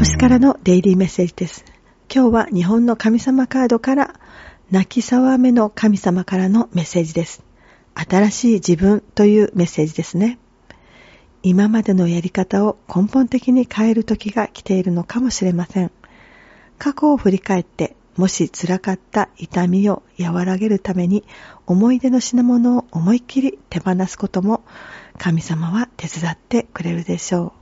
星からのデイリーメッセージです。今日は日本の神様カードから泣き騒めの神様からのメッセージです。新しい自分というメッセージですね。今までのやり方を根本的に変える時が来ているのかもしれません。過去を振り返ってもし辛かった痛みを和らげるために思い出の品物を思いっきり手放すことも神様は手伝ってくれるでしょう。